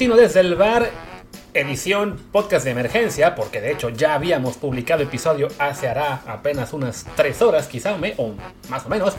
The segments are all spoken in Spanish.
Matutino desde el bar, edición podcast de emergencia, porque de hecho ya habíamos publicado episodio hace hará apenas unas 3 horas, quizá o más o menos,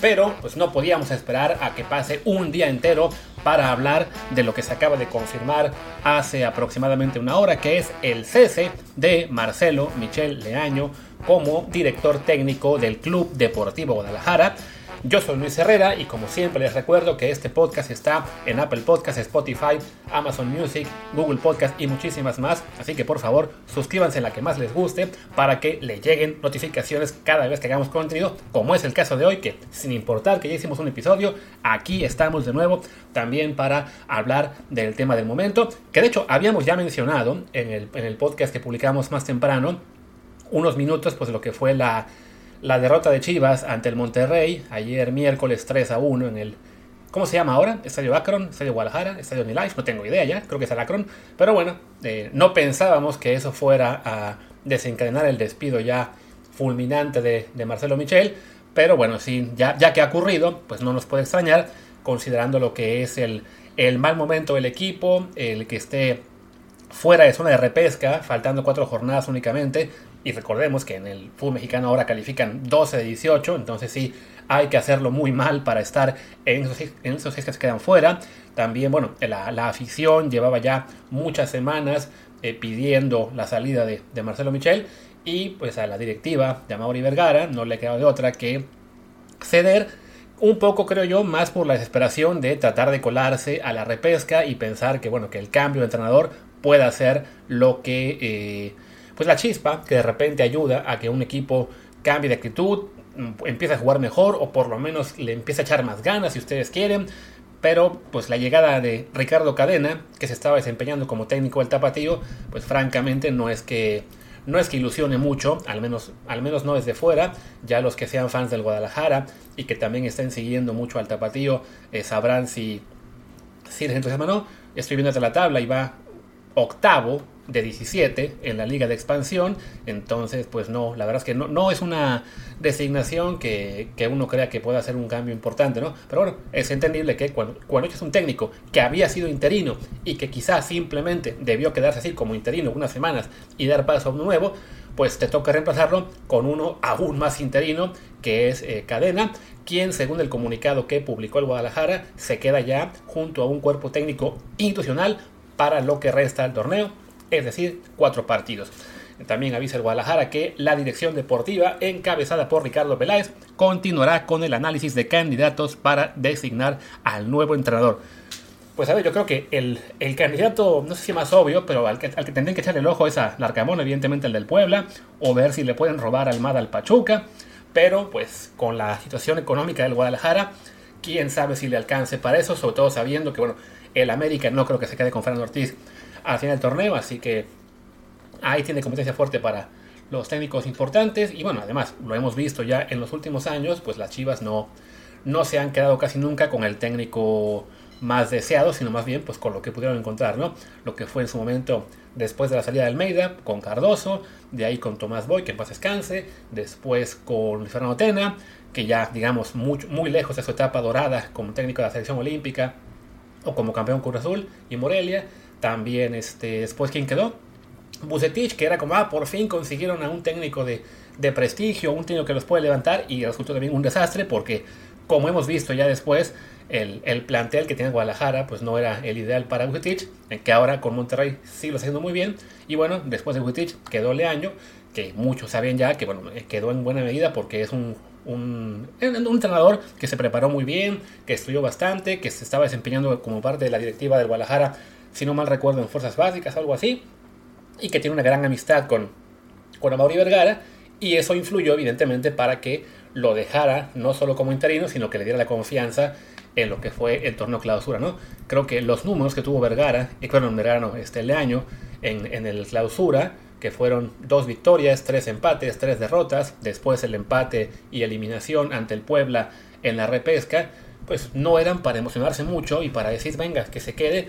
pero pues no podíamos esperar a que pase un día entero para hablar de lo que se acaba de confirmar hace aproximadamente una hora, que es el cese de Marcelo Michel Leaño como director técnico del Club Deportivo Guadalajara. Yo soy Luis Herrera y como siempre les recuerdo que este podcast está en Apple Podcasts, Spotify, Amazon Music, Google Podcast y muchísimas más. Así que por favor suscríbanse en la que más les guste para que le lleguen notificaciones cada vez que hagamos contenido, como es el caso de hoy, que sin importar que ya hicimos un episodio, aquí estamos de nuevo también para hablar del tema del momento, que de hecho habíamos ya mencionado en el, en el podcast que publicamos más temprano, unos minutos, pues lo que fue la la derrota de Chivas ante el Monterrey ayer miércoles 3 a 1 en el ¿Cómo se llama ahora? Estadio Akron, Estadio Guadalajara, Estadio Life, no tengo idea ya, creo que es el Akron. Pero bueno, eh, no pensábamos que eso fuera a desencadenar el despido ya fulminante de, Marcelo Michel. Pero bueno, sí, ya, ya, que ha ocurrido, pues no nos puede extrañar, considerando lo que es el, el mal momento del equipo, el que esté fuera de zona de repesca, faltando cuatro jornadas únicamente, y recordemos que en el fútbol mexicano ahora califican 12 de 18, entonces sí hay que hacerlo muy mal para estar en esos, en que se quedan fuera. También, bueno, la, afición llevaba ya muchas semanas eh, pidiendo la salida de, Marcelo Michel y pues a la directiva de Amaury Vergara no le quedado de otra que ceder un poco creo yo más por la desesperación de tratar de colarse a la repesca y pensar que bueno que el cambio de entrenador pueda ser lo que eh, pues la chispa que de repente ayuda a que un equipo cambie de actitud, empiece a jugar mejor o por lo menos le empiece a echar más ganas si ustedes quieren. Pero pues la llegada de Ricardo Cadena, que se estaba desempeñando como técnico del Tapatío, pues francamente no es que no es que ilusione mucho, al menos, al menos no desde fuera. Ya los que sean fans del Guadalajara y que también estén siguiendo mucho al Tapatío eh, sabrán si, si les entusiasma o no. Estoy viendo la tabla y va octavo de 17 en la liga de expansión. Entonces, pues no, la verdad es que no, no es una designación que, uno crea que pueda hacer un cambio importante, ¿no? Pero bueno, es entendible que cuando, cuando es un técnico que había sido interino y que quizás simplemente debió quedarse así como interino unas semanas y dar paso a uno nuevo, pues te toca reemplazarlo con uno aún más interino, que es eh, Cadena, quien según el comunicado que publicó el Guadalajara, se queda ya junto a un cuerpo técnico institucional para lo que resta del torneo es decir, cuatro partidos. También avisa el Guadalajara que la dirección deportiva, encabezada por Ricardo Peláez, continuará con el análisis de candidatos para designar al nuevo entrenador. Pues a ver, yo creo que el, candidato, no sé si más obvio, pero al que, al que tendrían que echarle el ojo es a Larcamón, evidentemente el del Puebla, o ver si le pueden robar Almada al Pachuca. Pero pues con la situación económica del Guadalajara, quién sabe si le alcance para eso, sobre todo sabiendo que bueno, el América no creo que se quede con Fernando Ortiz al final del torneo, así que ahí tiene competencia fuerte para los técnicos importantes y bueno, además lo hemos visto ya en los últimos años, pues las Chivas no, no se han quedado casi nunca con el técnico más deseado, sino más bien pues con lo que pudieron encontrar, ¿no? Lo que fue en su momento después de la salida de Almeida con Cardoso, de ahí con Tomás Boy, que en paz descanse, después con Fernando Tena, que ya digamos muy, muy lejos de su etapa dorada como técnico de la selección olímpica o como campeón Cruz Azul y Morelia, también, este, después, ¿quién quedó? Bucetich, que era como, ah, por fin consiguieron a un técnico de, prestigio, un técnico que los puede levantar, y resultó también un desastre, porque, como hemos visto ya después, el, plantel que tiene Guadalajara, pues no era el ideal para Bucetich, que ahora con Monterrey sí lo haciendo muy bien, y bueno, después de Bucetich quedó Leaño, que muchos saben ya que, bueno, quedó en buena medida porque es un, un, un, entrenador que se preparó muy bien, que estudió bastante, que se estaba desempeñando como parte de la directiva del Guadalajara si no mal recuerdo, en Fuerzas Básicas, algo así, y que tiene una gran amistad con, con Amaury Vergara, y eso influyó evidentemente para que lo dejara no solo como interino, sino que le diera la confianza en lo que fue el torneo clausura, ¿no? Creo que los números que tuvo Vergara, y bueno, Vergara este el año, en, en el clausura, que fueron dos victorias, tres empates, tres derrotas, después el empate y eliminación ante el Puebla en la repesca, pues no eran para emocionarse mucho y para decir, venga, que se quede,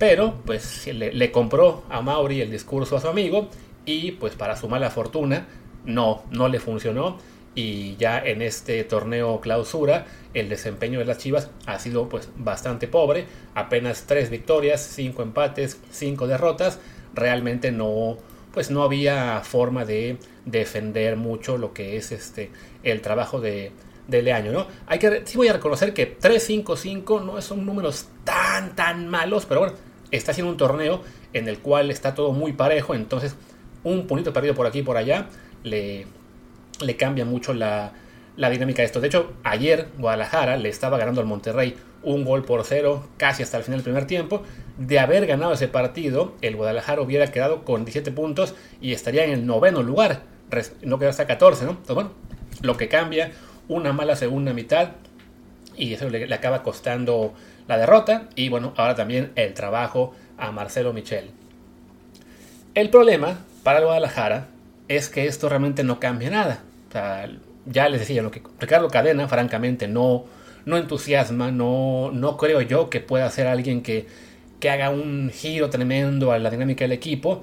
pero pues le, compró a Mauri el discurso a su amigo y pues para su mala fortuna no, no le funcionó. Y ya en este torneo clausura el desempeño de las Chivas ha sido pues bastante pobre, apenas tres victorias, cinco empates, cinco derrotas, realmente no pues no había forma de defender mucho lo que es este el trabajo de, de Leaño, ¿no? Hay que sí voy a reconocer que 3-5-5 no son números tan tan malos, pero bueno, está haciendo un torneo en el cual está todo muy parejo, entonces un puntito perdido por aquí y por allá le le cambia mucho la, dinámica de esto. De hecho, ayer Guadalajara le estaba ganando al Monterrey un gol por cero casi hasta el final del primer tiempo. De haber ganado ese partido, el Guadalajara hubiera quedado con 17 puntos y estaría en el noveno lugar. No quedó hasta 14, ¿no? Bueno, lo que cambia, una mala segunda mitad y eso le acaba costando la derrota y bueno, ahora también el trabajo a Marcelo Michel. El problema para el Guadalajara es que esto realmente no cambia nada ya les decía, lo que Ricardo Cadena, francamente, no, no entusiasma, no, no creo yo que pueda ser alguien que, que haga un giro tremendo a la dinámica del equipo.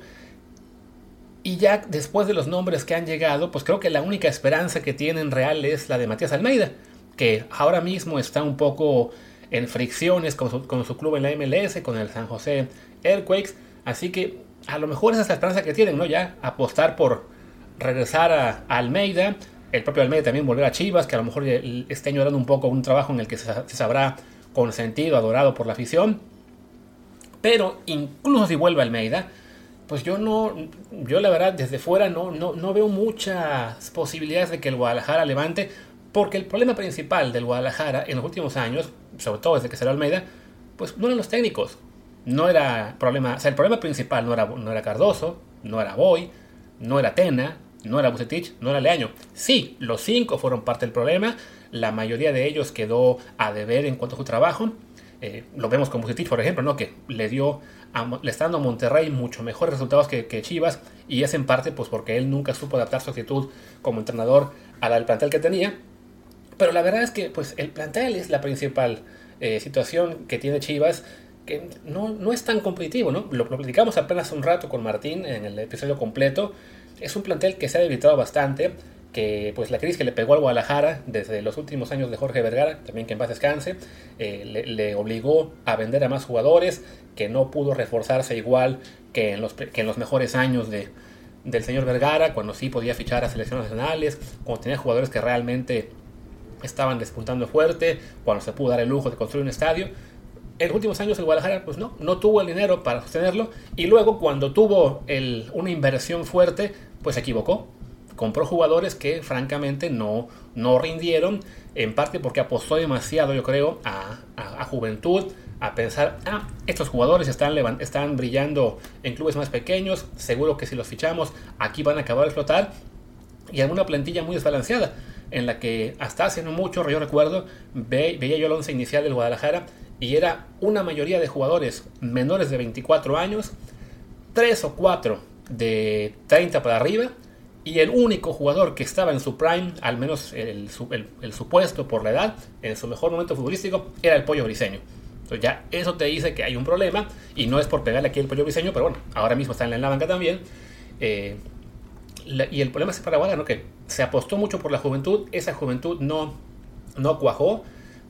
Y ya después de los nombres que han llegado, pues creo que la única esperanza que tienen real es la de Matías Almeida, que ahora mismo está un poco en fricciones con su, club en la MLS, con el San José Earthquakes. Así que a lo mejor esa es la esperanza que tienen, ¿no? Ya apostar por, regresar a, Almeida, el propio Almeida también volver a Chivas, que a lo mejor está añorando un poco un trabajo en el que se, sabrá consentido, adorado por la afición. Pero incluso si vuelve Almeida, pues yo no, yo la verdad desde fuera no, no, no veo muchas posibilidades de que el Guadalajara levante, porque el problema principal del Guadalajara en los últimos años, sobre todo desde que salió Almeida, pues no eran los técnicos. No era problema, o sea, el problema principal no era, no era Cardoso, no era Boy, no era Tena, no era Bucetich, no era Leaño. Sí, los cinco fueron parte del problema. La mayoría de ellos quedó a deber en cuanto a su trabajo. Eh, lo vemos con Bucetich, por ejemplo, ¿no? que le dio le está dando a Monterrey mucho mejores resultados que, Chivas y es en parte pues porque él nunca supo adaptar su actitud como entrenador a la del plantel que tenía. Pero la verdad es que pues el plantel es la principal eh, situación que tiene Chivas que no, no es tan competitivo, ¿no? Lo, lo platicamos apenas un rato con Martín en el episodio completo es un plantel que se ha debilitado bastante, que pues la crisis que le pegó al Guadalajara desde los últimos años de Jorge Vergara, también que en paz descanse, eh, le, obligó a vender a más jugadores, que no pudo reforzarse igual que en los, que en los mejores años de, del señor Vergara, cuando sí podía fichar a selecciones nacionales, cuando tenía jugadores que realmente estaban despuntando fuerte, cuando se pudo dar el lujo de construir un estadio. En los últimos años el Guadalajara pues no, no tuvo el dinero para sostenerlo y luego cuando tuvo una inversión fuerte pues se equivocó. Compró jugadores que francamente no, no rindieron, en parte porque apostó demasiado, yo creo, a, juventud, a pensar, ah, estos jugadores están, están brillando en clubes más pequeños, seguro que si los fichamos aquí van a acabar de explotar, y alguna plantilla muy desbalanceada, en la que hasta hace no mucho, yo recuerdo, veía yo el once inicial del Guadalajara, y era una mayoría de jugadores menores de 24 años, tres o cuatro de 30 para arriba. Y el único jugador que estaba en su prime, al menos el, supuesto por la edad, en su mejor momento futbolístico, era el pollo briseño. Entonces ya eso te dice que hay un problema y no es por pegarle aquí el pollo briseño, pero bueno, ahora mismo está en la banca también. Eh, y el problema es para Guadalajara, ¿no? que se apostó mucho por la juventud, esa juventud no, no cuajó,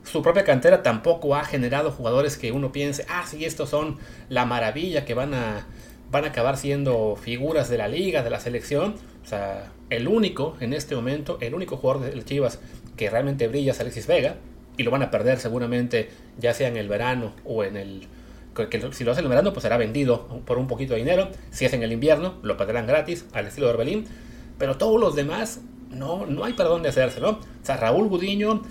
su propia cantera tampoco ha generado jugadores que uno piense, ah, sí, estos son la maravilla que van a, van a acabar siendo figuras de la liga, de la selección. O sea, el único en este momento, el único jugador del Chivas que realmente brilla es Alexis Vega. Y lo van a perder seguramente ya sea en el verano o en el... Que si lo hacen en el verano, pues será vendido por un poquito de dinero. Si es en el invierno, lo perderán gratis, al estilo de Orbelín. Pero todos los demás, no, no hay para dónde hacerse, ¿no? O sea, Raúl Gudiño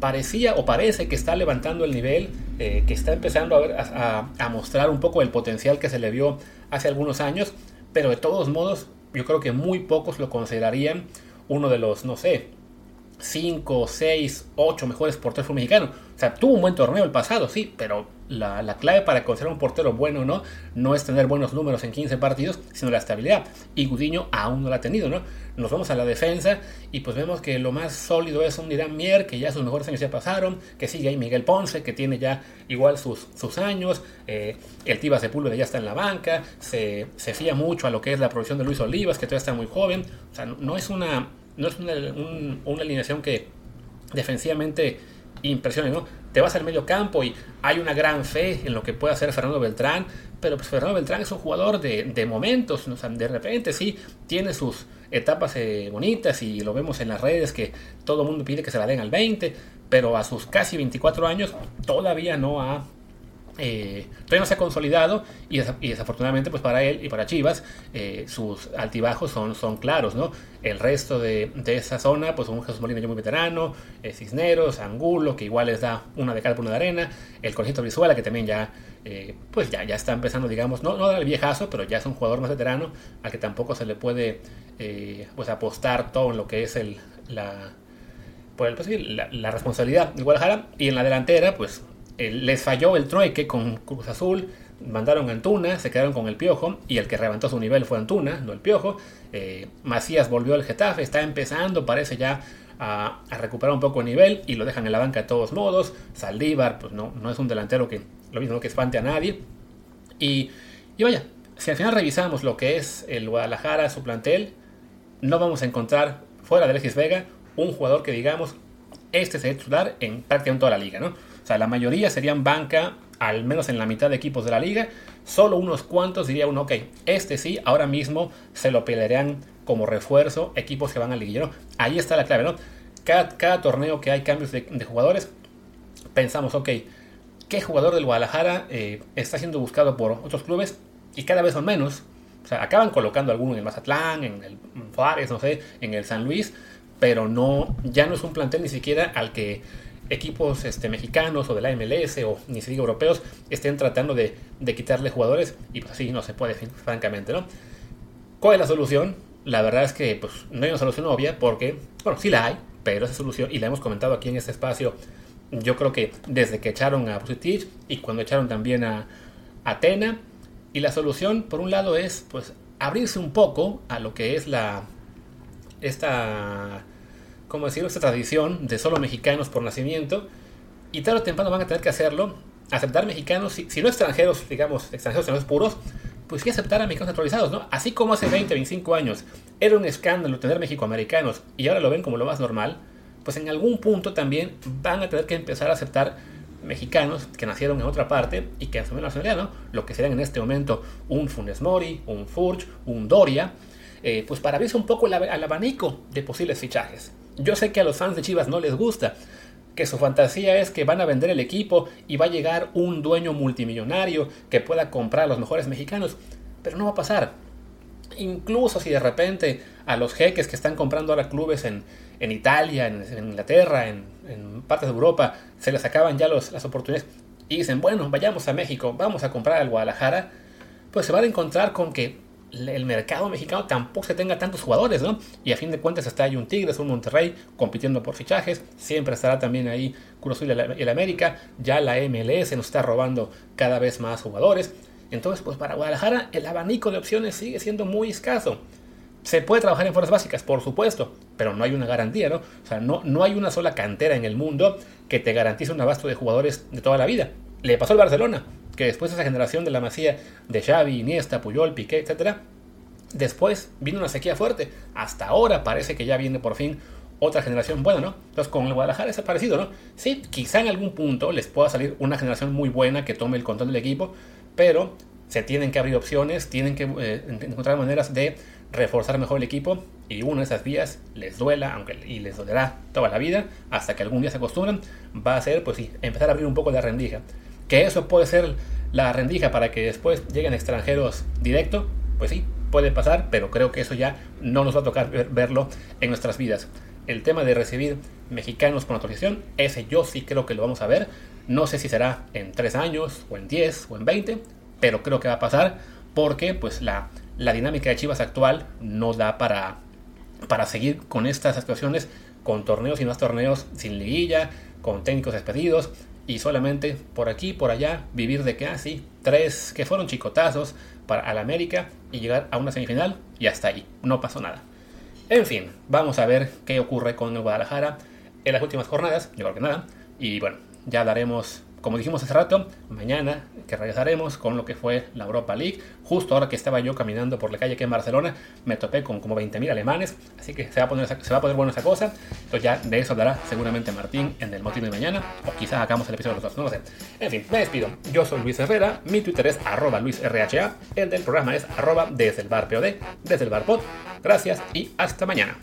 parecía o parece que está levantando el nivel, eh, que está empezando a, a, mostrar un poco el potencial que se le vio hace algunos años, pero de todos modos yo creo que muy pocos lo considerarían uno de los, no sé, 5, 6, 8 mejores porteros mexicanos. O sea, tuvo un buen torneo el pasado, sí, pero la, clave para considerar un portero bueno o no, no es tener buenos números en 15 partidos, sino la estabilidad. Y Gudiño aún no la ha tenido, ¿no? Nos vamos a la defensa y pues vemos que lo más sólido es un Irán Mier, que ya sus mejores años ya pasaron, que sigue ahí Miguel Ponce, que tiene ya igual sus, sus años, eh, el Tiba Sepúlveda ya está en la banca, se, se fía mucho a lo que es la producción de Luis Olivas, que todavía está muy joven, o sea, no, es una no es una, una alineación que defensivamente impresione, ¿no? Te vas al medio campo y hay una gran fe en lo que puede hacer Fernando Beltrán, pero pues Fernando Beltrán es un jugador de, de momentos, o sea, de repente sí tiene sus etapas eh, bonitas y lo vemos en las redes que todo el mundo pide que se la den al 20, pero a sus casi 24 años todavía no ha eh, todavía no se ha consolidado y, desafortunadamente pues para él y para Chivas eh, sus altibajos son, son claros, ¿no? El resto de, esa zona pues un Jesús Molina ya muy veterano, eh, Cisneros, Angulo que igual les da una de cal por una de arena, el Conejito Brizuela que también ya pues ya, ya está empezando digamos, no, no el viejazo, pero ya es un jugador más veterano al que tampoco se le puede pues apostar todo en lo que es el, la, pues, la, la responsabilidad de Guadalajara y en la delantera pues les falló el trueque con Cruz Azul, mandaron a Antuna, se quedaron con el Piojo y el que levantó su nivel fue Antuna, no el Piojo. Eh, Macías volvió al Getafe, está empezando, parece ya a, recuperar un poco de nivel y lo dejan en la banca de todos modos. Saldívar, pues no, no es un delantero que lo mismo que espante a nadie. Y, y vaya, si al final revisamos lo que es el Guadalajara, su plantel, no vamos a encontrar fuera de Alexis Vega un jugador que digamos este se debe titular en prácticamente toda la liga, ¿no? O sea, la mayoría serían banca, al menos en la mitad de equipos de la liga. Solo unos cuantos diría uno, ok, este sí, ahora mismo se lo pelearían como refuerzo equipos que van al liguillo. Ahí está la clave, ¿no? Cada, torneo que hay cambios de, jugadores, pensamos, ok, ¿qué jugador del Guadalajara eh, está siendo buscado por otros clubes? Y cada vez son menos. O sea, acaban colocando alguno en el Mazatlán, en el Juárez, no sé, en el San Luis, pero no, ya no es un plantel ni siquiera al que equipos este, mexicanos o de la MLS o ni siquiera europeos estén tratando de, quitarle jugadores y pues así no se puede, francamente, ¿no? ¿Cuál es la solución? La verdad es que pues, no hay una solución obvia porque, bueno, sí la hay, pero esa solución, y la hemos comentado aquí en este espacio, yo creo que desde que echaron a Bucetich y cuando echaron también a Atena, y la solución, por un lado, es pues abrirse un poco a lo que es la esta como decirlo, esta tradición de solo mexicanos por nacimiento, y tarde o temprano van a tener que hacerlo, aceptar mexicanos, si, no extranjeros, digamos, extranjeros no puros, pues sí aceptar a mexicanos naturalizados, ¿no? Así como hace 20, 25 años era un escándalo tener mexicoamericanos y ahora lo ven como lo más normal, pues en algún punto también van a tener que empezar a aceptar mexicanos que nacieron en otra parte y que asumen la nacionalidad, ¿no? Lo que serían en este momento un Funes Mori, un Furch, un Doria, eh, pues para abrirse un poco el, el abanico de posibles fichajes. Yo sé que a los fans de Chivas no les gusta, que su fantasía es que van a vender el equipo y va a llegar un dueño multimillonario que pueda comprar a los mejores mexicanos, pero no va a pasar. Incluso si de repente a los jeques que están comprando ahora clubes en, Italia, en, Inglaterra, en, partes de Europa, se les acaban ya las oportunidades y dicen, bueno, vayamos a México, vamos a comprar al Guadalajara, pues se van a encontrar con que el mercado mexicano tampoco se tenga tantos jugadores, ¿no? Y a fin de cuentas está ahí un Tigres, un Monterrey compitiendo por fichajes, siempre estará también ahí Cruz y el América, ya la MLS nos está robando cada vez más jugadores. Entonces, pues para Guadalajara el abanico de opciones sigue siendo muy escaso. Se puede trabajar en fuerzas básicas, por supuesto, pero no hay una garantía, ¿no? O sea, no, no hay una sola cantera en el mundo que te garantice un abasto de jugadores de toda la vida. Le pasó al Barcelona que después de esa generación de la masía de Xavi, Iniesta, Puyol, Piqué, etc., después vino una sequía fuerte. Hasta ahora parece que ya viene por fin otra generación buena, ¿no? Entonces con el Guadalajara es parecido, ¿no? Sí, quizá en algún punto les pueda salir una generación muy buena que tome el control del equipo, pero se tienen que abrir opciones, tienen que eh, encontrar maneras de reforzar mejor el equipo y una de esas vías les duela, aunque y les dolerá toda la vida, hasta que algún día se acostumbran, va a ser, pues sí, empezar a abrir un poco la rendija. Que eso puede ser la rendija para que después lleguen extranjeros directo, pues sí, puede pasar, pero creo que eso ya no nos va a tocar verlo en nuestras vidas. El tema de recibir mexicanos con autorización, ese yo sí creo que lo vamos a ver. No sé si será en 3 años, o en 10, o en 20, pero creo que va a pasar porque pues la, la dinámica de Chivas actual no da para, para seguir con estas situaciones, con torneos y más torneos sin liguilla, con técnicos despedidos, y solamente por aquí, por allá, vivir de así, ah, tres que fueron chicotazos para al América y llegar a una semifinal y hasta ahí, no pasó nada. En fin, vamos a ver qué ocurre con el Guadalajara en las últimas jornadas, yo creo que nada, y bueno, ya daremos como dijimos hace rato, mañana que regresaremos con lo que fue la Europa League. Justo ahora que estaba yo caminando por la calle aquí en Barcelona, me topé con como 20.000 alemanes, así que se va, a poner, se va a poner buena esa cosa. Entonces ya de eso hablará seguramente Martín en el motivo de mañana, o quizás hagamos el episodio de los dos, no lo sé. En fin, me despido. Yo soy Luis Herrera, mi Twitter es arroba luisrha, el del programa es arroba desde el bar POD, desde el bar pod. Gracias y hasta mañana.